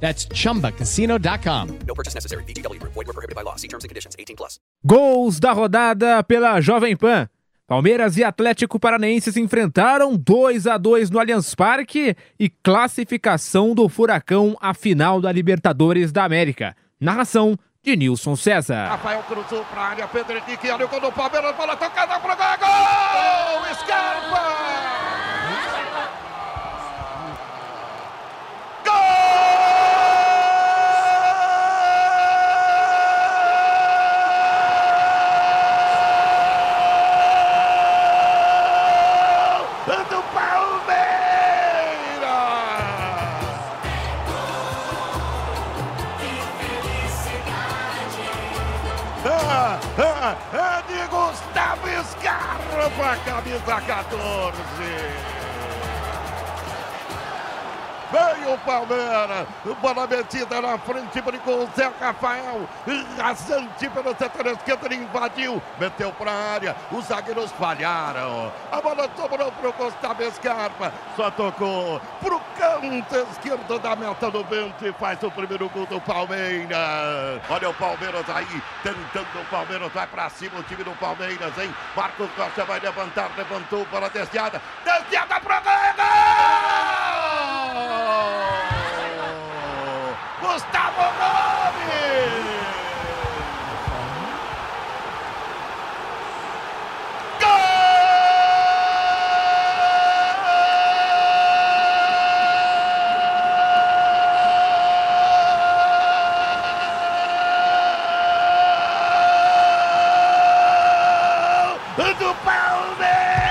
That's chumbacasino.com. No purchase necessary. VGW Group. Void were prohibited by law. See terms and conditions. 18 plus. Gols da rodada pela Jovem Pan. Palmeiras e Atlético Paranaense se enfrentaram 2 a 2 no Allianz Parque e classificação do Furacão à final da Libertadores da América. Narração de Nilson César. Rafael cruzou para a área, Pedro Henrique, olha o gol do Palmeiras, bola tocada para o gol! Ah, de Gustavo Scarpa, camisa 14. Veio o Palmeiras, bola metida na frente, brigou o Zé Rafael, rasante pelo setor esquerdo, ele invadiu, meteu para a área, os zagueiros falharam, a bola sobrou para o Gustavo Scarpa, só tocou para o canto esquerdo da meta do Bento e faz o primeiro gol do Palmeiras. Olha o Palmeiras aí, tentando o Palmeiras, vai para cima o time do Palmeiras, hein? Marcos Costa vai levantar, levantou para a desviada, desviada para o gol! Do Palmeiras!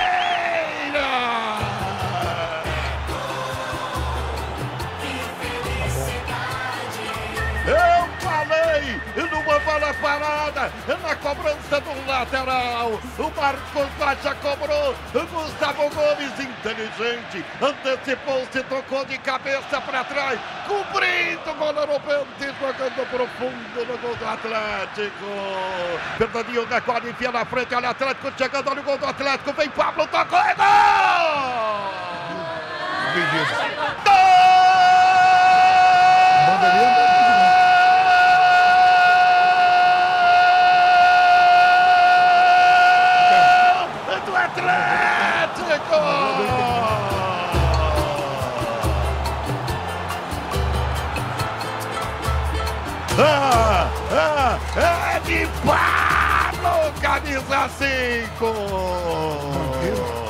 Bola parada, na cobrança do lateral. O Marcos Rocha cobrou. Gustavo Gomes, inteligente, antecipou-se, tocou de cabeça para trás, cobrindo o goleiro Bente, jogando profundo no gol do Atlético. Fernandinho recolhe, enfia na frente, olha Atlético chegando, olha o gol do Atlético, vem Pablo, tocou, é gol! Gol de Pablo, camisa 5.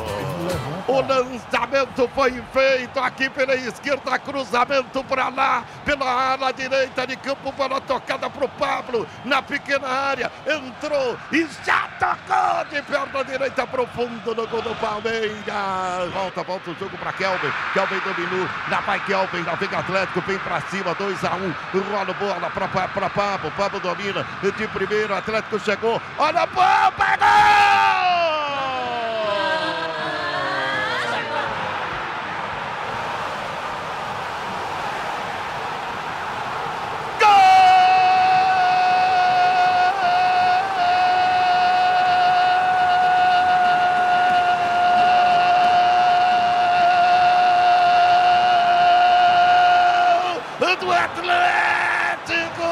O lançamento foi feito aqui pela esquerda, cruzamento para lá, pela ala direita de campo, bola tocada para o Pablo, na pequena área, entrou e já tocou de perna direita para o fundo no gol do Palmeiras. Volta, volta o jogo para Kelvin, Kelvin dominou, lá vai Kelvin, lá vem Atlético, vem para cima, 2 a 1 um, rola bola para Pablo, Pablo domina, de primeiro, Atlético chegou, olha a bola, pegou! Atlético!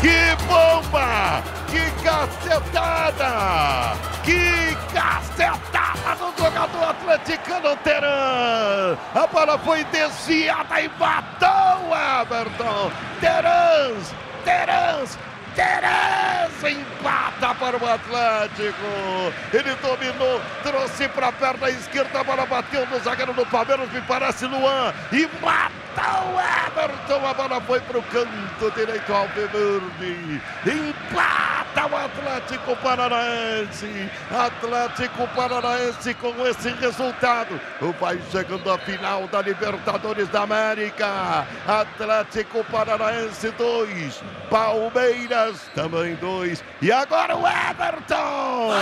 Que bomba! Que cacetada! Que cacetada do jogador atleticano Teran! A bola foi desviada e matou Everton! Terans! Terans! Terence empata para o Atlético. Ele dominou, trouxe para a perna esquerda, a bola bateu no zagueiro do Palmeiras, me parece Luan, e matou o Everton. A bola foi para o canto direito ao Verde. Empata O Atlético Paranaense. Atlético Paranaense com esse resultado. Vai chegando a final da Libertadores da América. Atlético Paranaense 2. Palmeiras também 2. E agora o Everton.